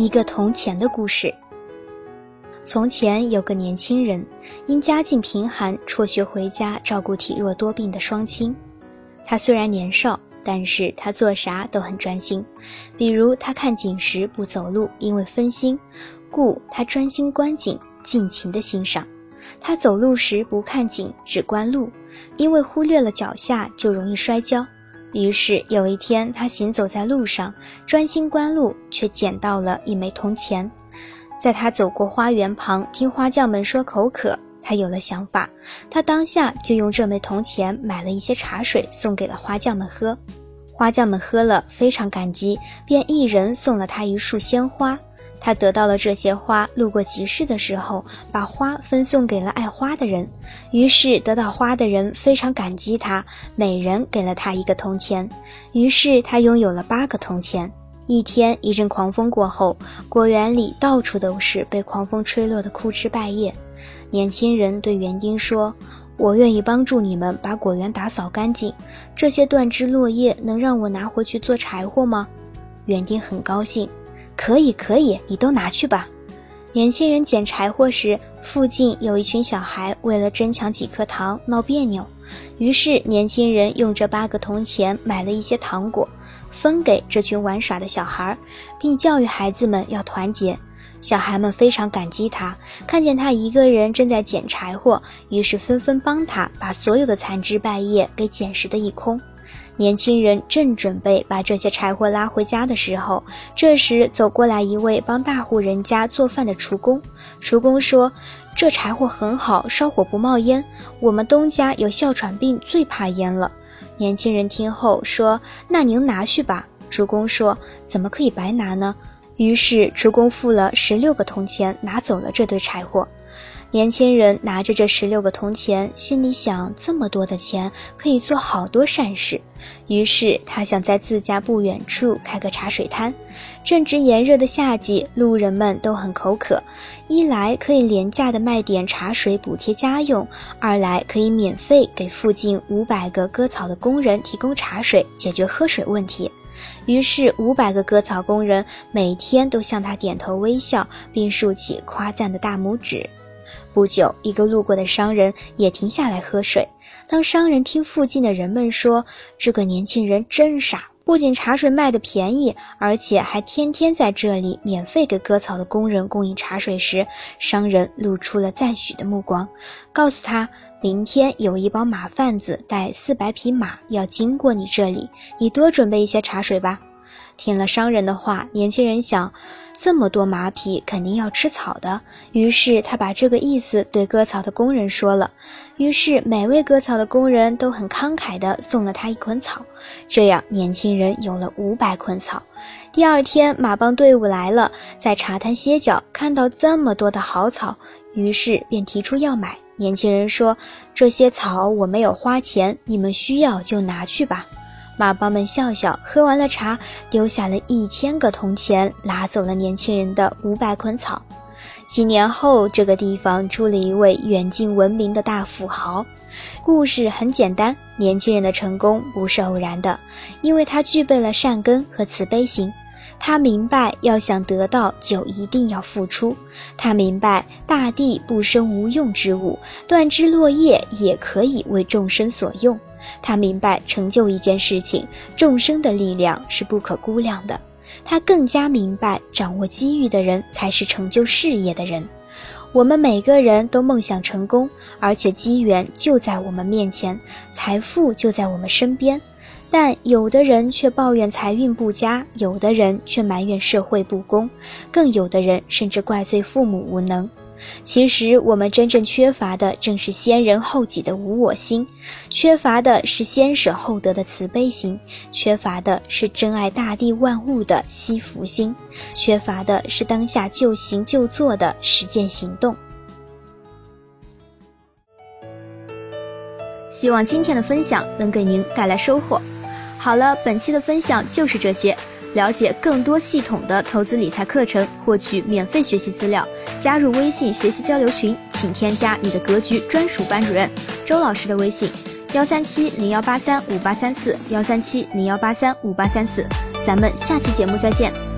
一个铜钱的故事。从前有个年轻人，因家境贫寒，辍学回家照顾体弱多病的双亲。他虽然年少，但是他做啥都很专心。比如他看景时不走路，因为分心，故他专心观景，尽情的欣赏。他走路时不看景，只观路，因为忽略了脚下就容易摔跤。于是有一天，他行走在路上，专心观路，却捡到了一枚铜钱。在他走过花园旁，听花匠们说口渴，他有了想法，他当下就用这枚铜钱买了一些茶水，送给了花匠们喝。花匠们喝了，非常感激，便一人送了他一束鲜花。他得到了这些花，路过集市的时候，把花分送给了爱花的人。于是得到花的人非常感激他，每人给了他一个铜钱。于是他拥有了八个铜钱。一天，一阵狂风过后，果园里到处都是被狂风吹落的枯枝败叶。年轻人对园丁说：“我愿意帮助你们把果园打扫干净。这些断枝落叶能让我拿回去做柴火吗？”园丁很高兴。可以，可以，你都拿去吧。年轻人捡柴火时，附近有一群小孩为了争抢几颗糖闹别扭，于是年轻人用这八个铜钱买了一些糖果，分给这群玩耍的小孩，并教育孩子们要团结。小孩们非常感激他，看见他一个人正在捡柴火，于是纷纷帮他把所有的残枝败叶给捡拾得一空。年轻人正准备把这些柴火拉回家的时候，这时走过来一位帮大户人家做饭的厨工。厨工说：“这柴火很好，烧火不冒烟。我们东家有哮喘病，最怕烟了。”年轻人听后说：“那您拿去吧。”厨工说：“怎么可以白拿呢？”于是厨工付了十六个铜钱，拿走了这堆柴火。年轻人拿着这十六个铜钱，心里想：这么多的钱可以做好多善事。于是他想在自家不远处开个茶水摊。正值炎热的夏季，路人们都很口渴，一来可以廉价的卖点茶水补贴家用，二来可以免费给附近五百个割草的工人提供茶水，解决喝水问题。于是五百个割草工人每天都向他点头微笑，并竖起夸赞的大拇指。不久，一个路过的商人也停下来喝水。当商人听附近的人们说这个年轻人真傻，不仅茶水卖的便宜，而且还天天在这里免费给割草的工人供应茶水时，商人露出了赞许的目光，告诉他：明天有一帮马贩子带四百匹马要经过你这里，你多准备一些茶水吧。听了商人的话，年轻人想。这么多马匹肯定要吃草的，于是他把这个意思对割草的工人说了。于是每位割草的工人都很慷慨地送了他一捆草，这样年轻人有了五百捆草。第二天马帮队伍来了，在茶摊歇脚，看到这么多的好草，于是便提出要买。年轻人说：“这些草我没有花钱，你们需要就拿去吧。”马帮们笑笑，喝完了茶，丢下了一千个铜钱，拿走了年轻人的五百捆草。几年后，这个地方出了一位远近闻名的大富豪。故事很简单，年轻人的成功不是偶然的，因为他具备了善根和慈悲心。他明白，要想得到，就一定要付出。他明白，大地不生无用之物，断枝落叶也可以为众生所用。他明白，成就一件事情，众生的力量是不可估量的。他更加明白，掌握机遇的人才是成就事业的人。我们每个人都梦想成功，而且机缘就在我们面前，财富就在我们身边。但有的人却抱怨财运不佳，有的人却埋怨社会不公，更有的人甚至怪罪父母无能。其实我们真正缺乏的正是先人后己的无我心，缺乏的是先舍后得的慈悲心，缺乏的是珍爱大地万物的惜福心，缺乏的是当下就行就做的实践行动。希望今天的分享能给您带来收获。好了，本期的分享就是这些。了解更多系统的投资理财课程，获取免费学习资料，加入微信学习交流群，请添加你的格局专属班主任周老师的微信：幺三七零幺八三五八三四幺三七零幺八三五八三四。咱们下期节目再见。